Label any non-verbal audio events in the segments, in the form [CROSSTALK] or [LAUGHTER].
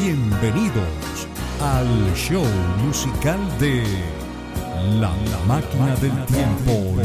Bienvenidos al show musical de La, máquina del tiempo.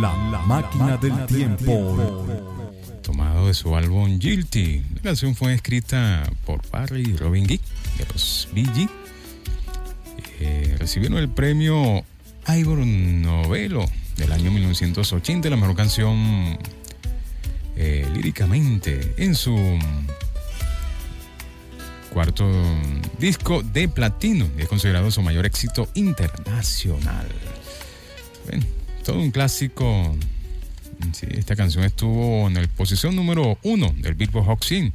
La, máquina del tiempo. tomado de su álbum Guilty. La canción fue escrita por Barry y Robin Gibb de los Gees. Eh, recibieron el premio Ivor Novello del año 1980, la mejor canción eh, líricamente en su cuarto disco de platino y es considerado su mayor éxito internacional. Todo un clásico Sí, esta canción estuvo en la posición número uno del Billboard Hot 100.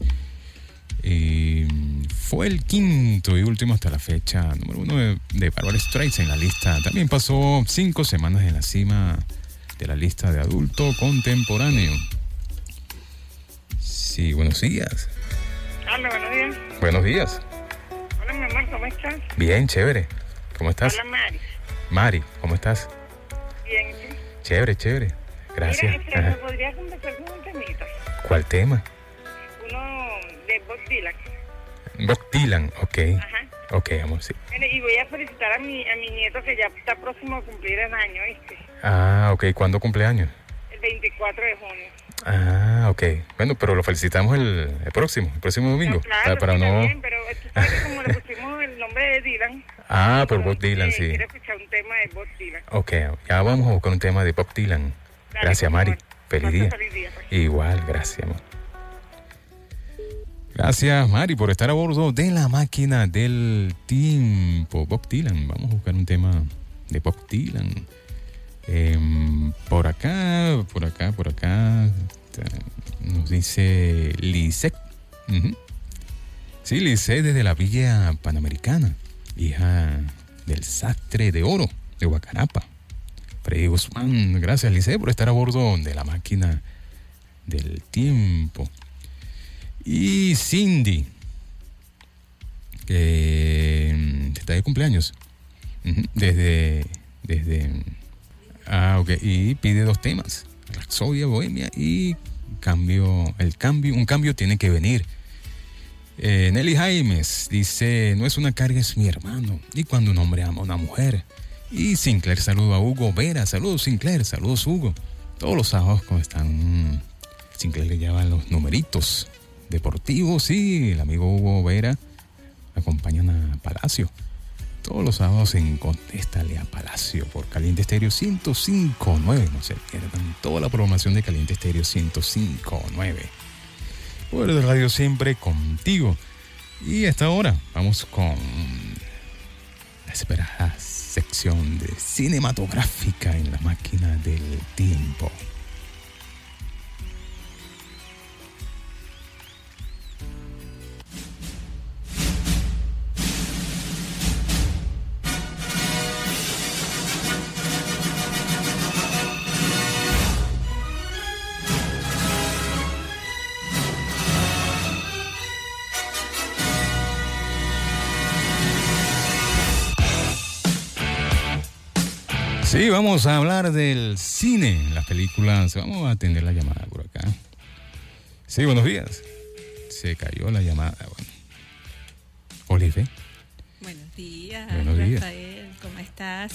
Y fue el quinto y último hasta la fecha número uno de, de Barbara Streisand en la lista. También pasó cinco semanas en la cima de la lista de adulto contemporáneo. Sí, buenos días. Hola, buenos días. Buenos días. Hola, mi amor, ¿cómo estás? Bien, chévere. ¿Cómo estás? Hola, Mari. Mari, ¿cómo estás? Chévere, chévere. Gracias. Mira, este, Ajá. ¿me podrías conversar con un temita? ¿Cuál tema? Uno de Bob Dylan. Bob Dylan, ok. Ajá. Ok, amor, sí. Y voy a felicitar a mi, a mi nieto que ya está próximo a cumplir el año, ¿viste? Ah, ok. ¿Cuándo cumpleaños? El 24 de junio. Ah, ok. Bueno, pero lo felicitamos el, el próximo, el próximo domingo. No, claro, para sí, no... también, pero tú sabes que como le pusimos el nombre de Dylan. Ah, por Bob Dylan, sí. Quiero escuchar un tema de Bob Dylan. Ok, ya vamos a buscar un tema de Bob Dylan. Dale, Gracias, por Mari. Feliz día. feliz día, pues. Igual, gracias, amor. Gracias, Mari, por estar a bordo de la máquina del tiempo. Bob Dylan, vamos a buscar un tema de Bob Dylan. Em, por acá, por acá, por acá. ta- Nos dice Lisette. Ujú. Sí, Lisette desde la Villa Panamericana, hija del sastre de oro de Guacarapa. Freddy Guzmán, gracias Lisette por estar a bordo de la máquina del tiempo. Y Cindy, que mm, está de cumpleaños. Desde, desde... Ah, ok. Y pide dos temas. Rapsodia, Bohemia y cambio, el cambio, un cambio tiene que venir. Eh, Nelly Jaimes dice, no es una carga, es mi hermano. Y cuando un hombre ama a una mujer. Y Sinclair saludo a Hugo Vera. Saludos Sinclair, saludos Hugo. Todos los sábados cuando están... mm, Sinclair le lleva los numeritos deportivos y el amigo Hugo Vera acompañan a Palacio. Todos los sábados en Contéstale a Palacio por Caliente Estéreo 105.9. No se pierdan toda la programación de Caliente Estéreo 105.9. Poder de Radio siempre contigo. Y hasta ahora vamos con la esperada sección de cinematográfica en la máquina del tiempo. Vamos a hablar del cine, las películas. Vamos a atender la llamada por acá. Sí, buenos días. Se cayó la llamada. Bueno. Olive, Buenos días, Buenos días. Rafael, ¿cómo estás?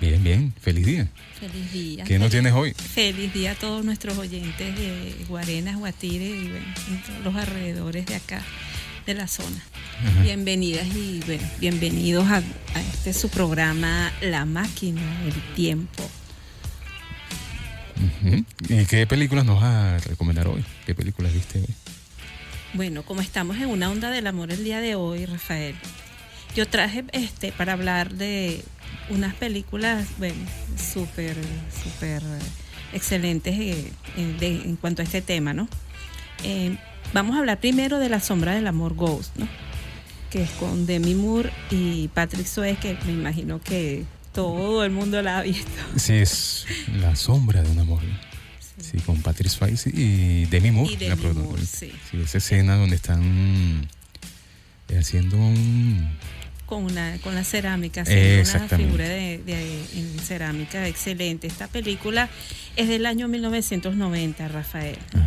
bien, bien. Feliz día. Feliz día. ¿Qué nos Feliz- tienes hoy? Feliz día a todos nuestros oyentes de Guarenas, Guatire y bueno, en todos los alrededores de acá, de la zona. Ajá. Bienvenidas y bueno, bienvenidos a, a este su programa La Máquina del Tiempo. ¿Y qué películas nos vas a recomendar hoy? ¿Qué películas viste hoy? Bueno, como estamos en una onda del amor el día de hoy, Rafael, yo traje este para hablar de unas películas, bueno, súper, súper eh, excelentes eh, de- en cuanto a este tema, ¿no? Eh, vamos a hablar primero de La Sombra del Amor Ghost, ¿no? Que es con Demi Moore y Patrick Swayze, que me imagino que todo el mundo la ha visto. Sí, es La sombra de un amor. Sí, con Patrick Swayze y Demi Moore. Y Demi la Moore, sí. Sí, esa escena donde están eh, haciendo un... con una con la cerámica haciendo una figura de, de- en cerámica excelente esta película es del año 1990 Rafael Ajá,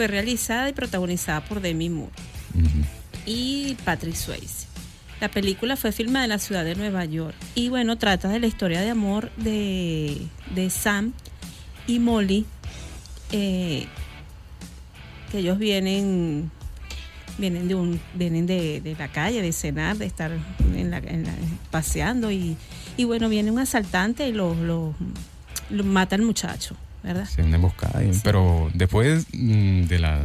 fue realizada y protagonizada por Demi Moore y Patrick Swayze. La película fue filmada en la ciudad de Nueva York y bueno trata de la historia de amor de, de Sam y Molly eh, que ellos vienen vienen de un vienen de, de la calle de cenar de estar en la, en la- paseando y, y bueno viene un asaltante y lo, lo, lo mata al muchacho verdad Sí, una emboscada. Sí. Pero después mm, de la...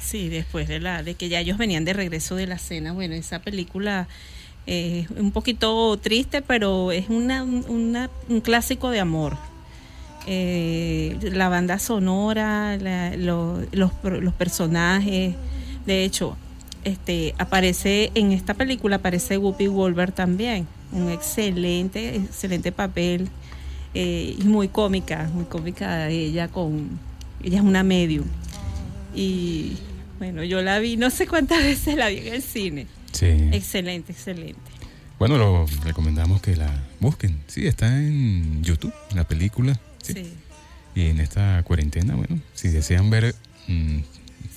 Sí, después de la de que ya ellos venían de regreso de la cena, bueno, esa película es un poquito triste, pero es una, una- un clásico de amor. Eh, la banda sonora, la- lo- los, los personajes, de hecho, este aparece en esta película aparece Whoopi Wolver también, un excelente, excelente papel eh, y muy cómica, muy cómica ella con ella es una medium y bueno, yo la vi, no sé cuántas [LAUGHS] veces la vi en el cine. Sí. Excelente, excelente. Bueno, lo recomendamos que la busquen. Sí, está en YouTube, la película. Sí. Sí. Y en esta cuarentena, bueno, si desean ver mm,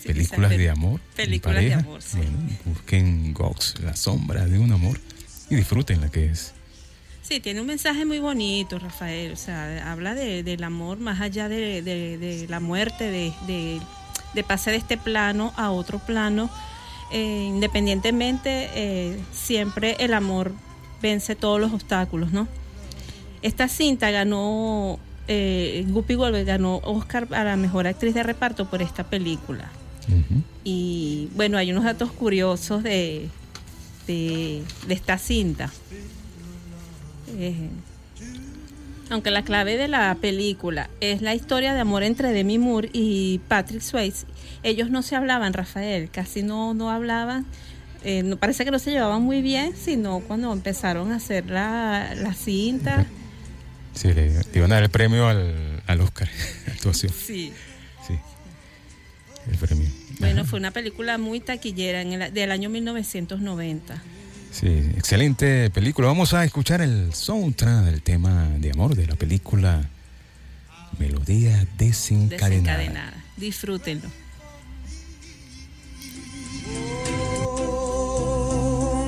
Sí, películas de amor, películas de amor, sí. bueno, busquen Ghost, la sombra de un amor, y disfruten la que es. Sí, tiene un mensaje muy bonito, Rafael. O sea, habla de- del amor más allá de, de- de la muerte, de, pasar de este plano a otro plano. Eh, independientemente, eh, siempre el amor vence todos los obstáculos, ¿no? Esta cinta ganó, eh, Guppy Goldberg ganó Oscar a la mejor actriz de reparto por esta película. Y bueno, hay unos datos curiosos de, de, de esta cinta. Eh, aunque la clave de la película es la historia de amor entre Demi Moore y Patrick Swayze, ellos no se hablaban, Rafael, casi no, no hablaban. Eh, no, parece que no se llevaban muy bien, sino cuando empezaron a hacer la, la cinta. Sí, le, le iban a dar el premio al, al Oscar. [LAUGHS] Actuación. Sí. Sí. El premio. Bueno, Ajá. fue una película muy taquillera en el, del año 1990. Sí, excelente película. Vamos a escuchar el soundtrack del tema de amor de la película Melodía Desencadenada. Desencadenada. Disfrútenlo. Oh,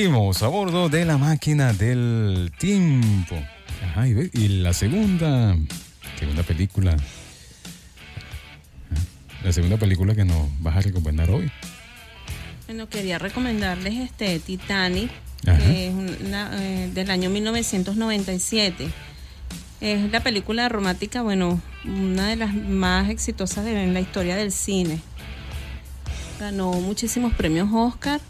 seguimos a bordo de la máquina del tiempo. Ajá, y, la segunda, segunda película, la segunda película que nos vas a recomendar hoy. Bueno, quería recomendarles este Titanic, Ajá. que es una, eh, del año 1997. Es la película romántica, bueno, una de las más exitosas de, en la historia del cine. Ganó muchísimos premios Oscar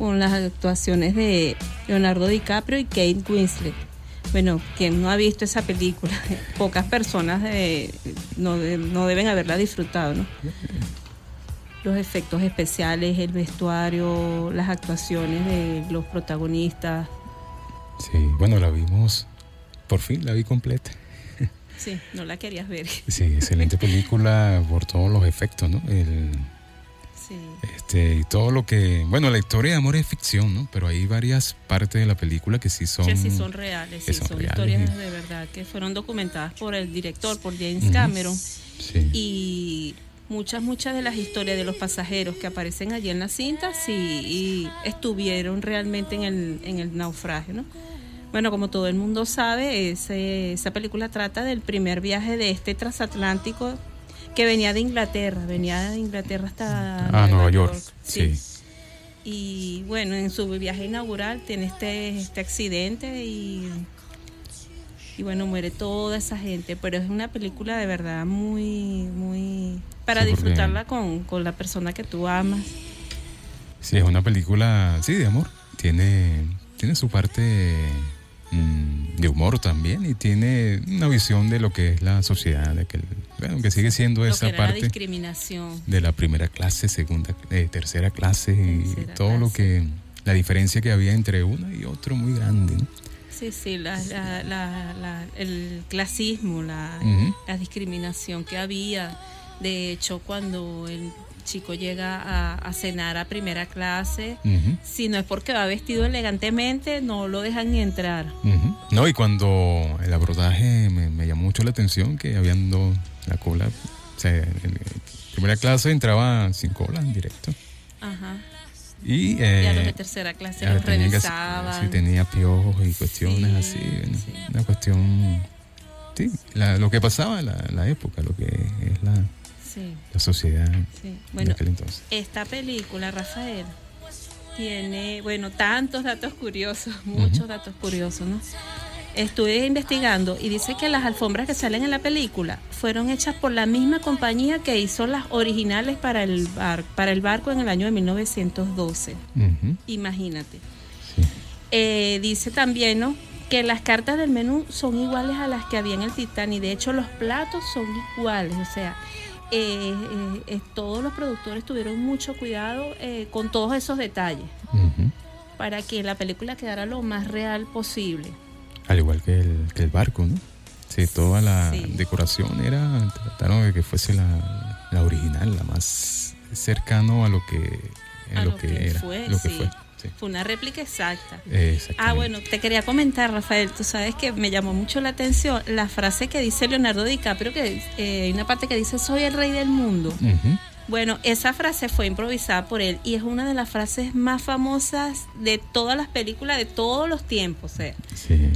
con las actuaciones de Leonardo DiCaprio y Kate Winslet. Bueno, quien no ha visto esa película, [LAUGHS] pocas personas de- no, de- no deben haberla disfrutado, ¿no? los efectos especiales, el vestuario, las actuaciones de los protagonistas. Sí, bueno, la vimos, por fin la vi completa. Sí, no la querías ver. Sí, excelente película por todos los efectos, ¿no? El, Sí. este, y todo lo que, bueno, la historia de amor es ficción, ¿no? Pero hay varias partes de la película que sí son... que sí son reales, sí, son son, reales historias de verdad que fueron documentadas por el director, por James. Cameron. Sí. Y muchas, muchas de las historias de los pasajeros que aparecen allí en la cinta sí y estuvieron realmente en el, en el naufragio, ¿no? Bueno, como todo el mundo sabe, ese- esa película trata del primer viaje de este transatlántico que venía de Inglaterra, venía de Inglaterra hasta Ah, Nueva York, Sí. sí. Y bueno, en su viaje inaugural tiene este, este accidente y, y bueno, muere toda esa gente. Pero es una película de verdad muy, muy... para Sí, disfrutarla con, con la persona que tú amas. Sí, es una película, sí, de amor. Tiene, tiene su parte de humor también y tiene una visión de lo que es la sociedad, de que, bueno, que sigue siendo Lo que esa era la parte discriminación. de la primera clase, segunda, eh, tercera clase y todo lo que, la diferencia que había entre uno y otro muy grande. ¿no? Sí, sí, la, la- la- la- el clasismo, la, la discriminación que había. De hecho, cuando el chico llega a, a cenar a primera clase, si no es porque va vestido elegantemente, no lo dejan ni entrar. No, y cuando el abordaje me, me llamó mucho la atención que habían dos, la cola, o sea, en primera clase entraba sin cola en directo. Ajá. Y, y a los eh, de tercera clase los tenía que- revisaban. sí, tenía piojos y cuestiones Sí, así. sí. Una cuestión. Sí, la- lo que pasaba en la, la época, lo que es la, Sí, la sociedad sí. de Bueno, aquel entonces. esta película, Rafael, tiene, bueno, tantos datos curiosos, [LAUGHS] muchos datos curiosos, ¿no? Estuve investigando y dice que las alfombras que salen en la película fueron hechas por la misma compañía que hizo las originales para el, bar, para el barco en el año de 1912. Ujú, Imagínate. sí. Eh, dice también, ¿no? Que las cartas del menú son iguales a las que había en el Titanic. De hecho, los platos son iguales. O sea, eh, eh, todos los productores tuvieron mucho cuidado eh, con todos esos detalles para que la película quedara lo más real posible. Al igual que el, que el barco, ¿no? Sí, toda la Sí. decoración era, trataron de que fuese la, la original, la más cercano a lo que, A lo lo que, que era, fue, lo que sí. fue. Sí. Fue una réplica exacta. Ah, bueno, te quería comentar, Rafael, tú sabes que me llamó mucho la atención la frase que dice Leonardo DiCaprio, que eh, hay una parte que dice, soy el rey del mundo. Bueno, esa frase fue improvisada por él y es una de las frases más famosas de todas las películas de todos los tiempos. Sí.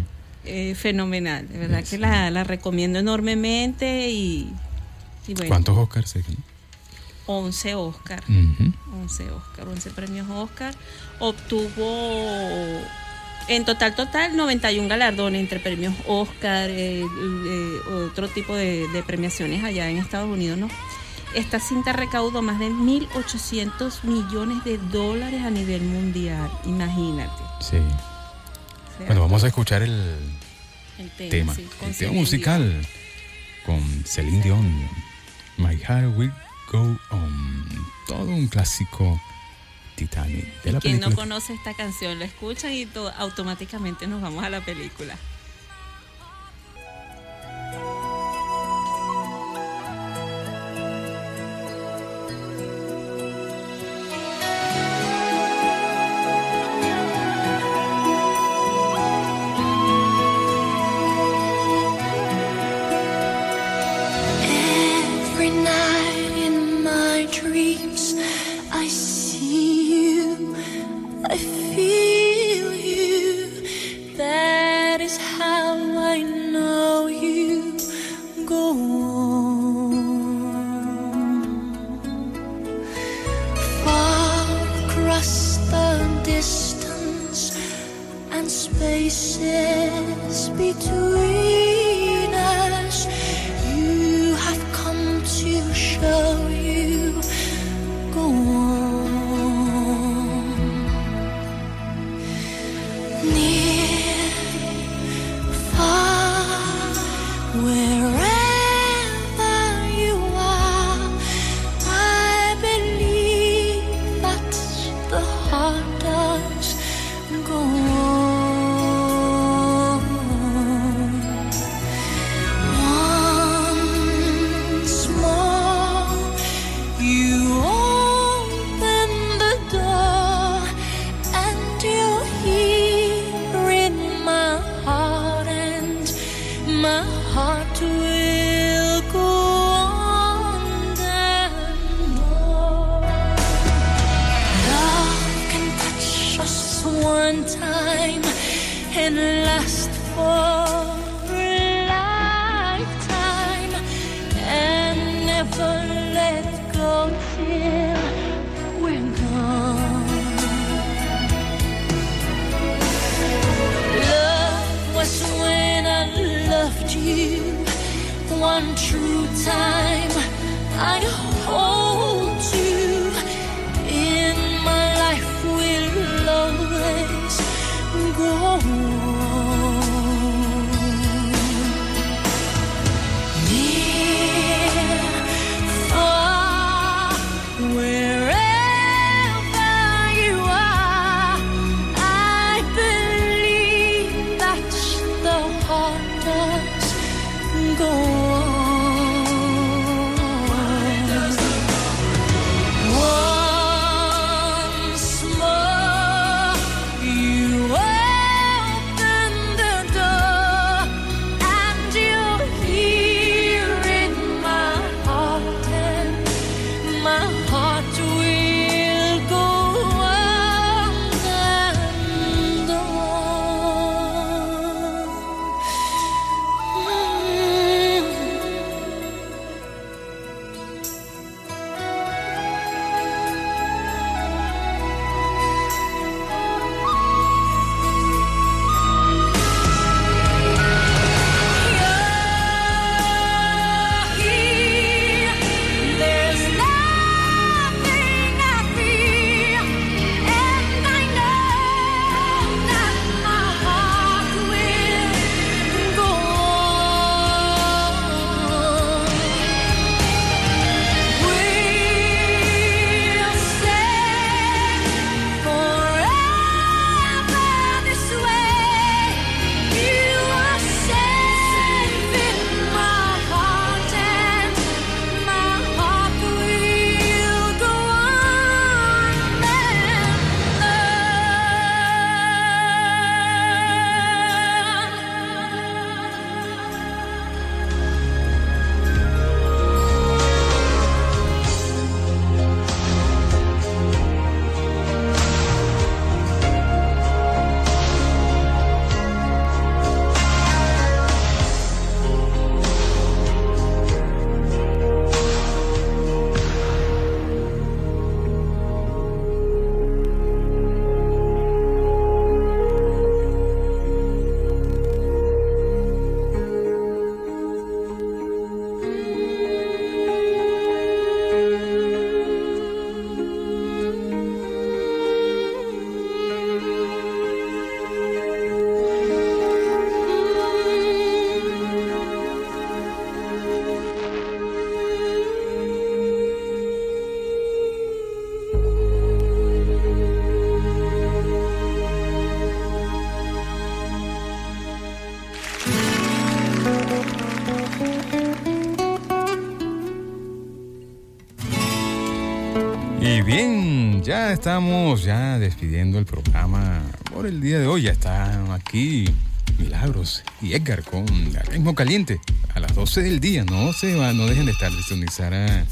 eh, fenomenal. De verdad Sí. que la, la recomiendo enormemente y, y bueno, ¿Cuántos Oscars se? 11 Oscar. Ujú. 11 Oscar, 11 premios Oscar. Obtuvo en total, total, 91 galardones entre premios Oscar, eh, eh, otro tipo de, de premiaciones allá en Estados Unidos, ¿no? Esta cinta recaudó más de 1.800 millones de dólares a nivel mundial, imagínate. Sí. O sea, Bueno, vamos a escuchar el el tema, tema, sí, con el tema musical con Celine Dion. My Heart Will Go On. Todo un clásico Titanic de la Quien no conoce esta canción, la escuchan y to- automáticamente nos vamos a la película. I loved you one true time. I hold you in my life will always go ya estamos ya despidiendo el programa por el día de hoy. Ya están aquí Milagros y Edgar con Ritmo Caliente a las 12 del día. No se va, no dejen de estar de sintonizar a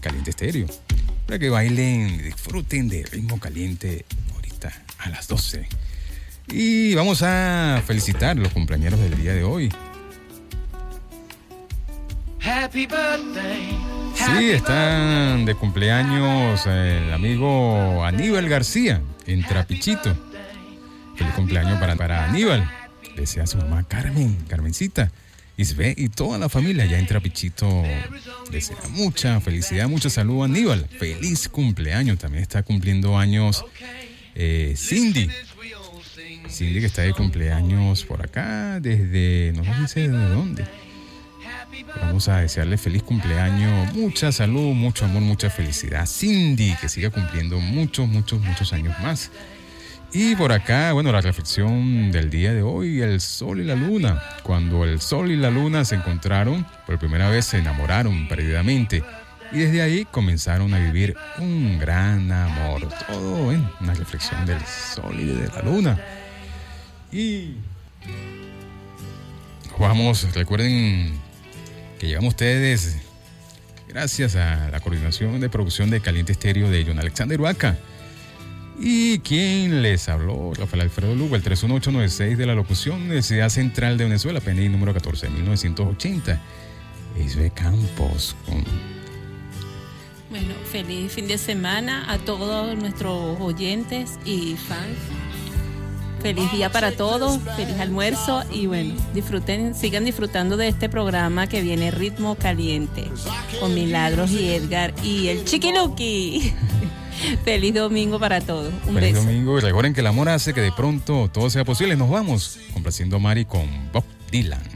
Caliente Estéreo. Para que bailen, disfruten de Ritmo Caliente ahorita a las 12. Y vamos a felicitar a los compañeros del día de hoy. Happy birthday. Sí, están de cumpleaños el amigo Aníbal García en Trapichito. Feliz cumpleaños para, para Aníbal. Le desea a su mamá Carmen, Carmencita. Isbe y toda la familia ya entra Pichito. Desea mucha felicidad, mucha salud a Aníbal. Feliz cumpleaños. También está cumpliendo años eh, Cindy. Cindy que está de cumpleaños por acá desde, no dice de dónde. Vamos a desearle feliz cumpleaños, mucha salud, mucho amor, mucha felicidad. Cindy, que siga cumpliendo muchos, muchos, muchos años más. Y por acá, bueno, la reflexión del día de hoy, el sol y la luna. Cuando el sol y la luna se encontraron, por primera vez se enamoraron perdidamente. Y desde ahí comenzaron a vivir un gran amor. Todo en una reflexión del sol y de la luna. Y vamos, recuerden que llegamos ustedes gracias a la coordinación de producción de Caliente Estéreo de John Alexander Huaca. Y quien les habló, Rafael Alfredo Lugo, el 31896 de la locución, Universidad Central de Venezuela, PNI número 14980. Isbe Campos Bueno, feliz fin de semana a todos nuestros oyentes y fans. Feliz día para todos, feliz almuerzo y bueno, disfruten, sigan disfrutando de este programa que viene Ritmo Caliente con Milagros y Edgar y el Chiquiluki. [LAUGHS] feliz domingo para todos. Un Feliz beso. domingo y recuerden que el amor hace que de pronto todo sea posible. Nos vamos complaciendo a Mari con Bob Dylan.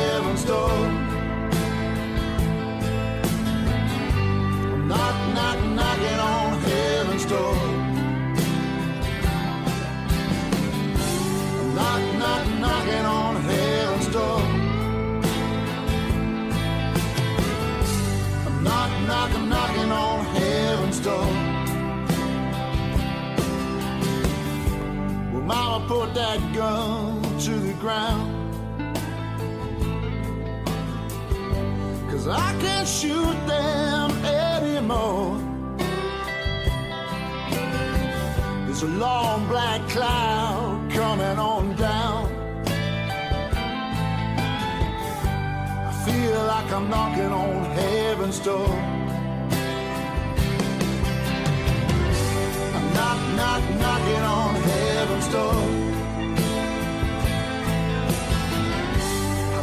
door. Knock, knock, knocking on heaven's door. Knock, knock, knocking on heaven's door. Knock, knock, knocking on heaven's door. Well, Mama put that gun to the ground. Cause I can't shoot them anymore. There's a long black cloud coming on down. I feel like I'm knocking on heaven's door. I'm knock, knock, knocking on heaven's door.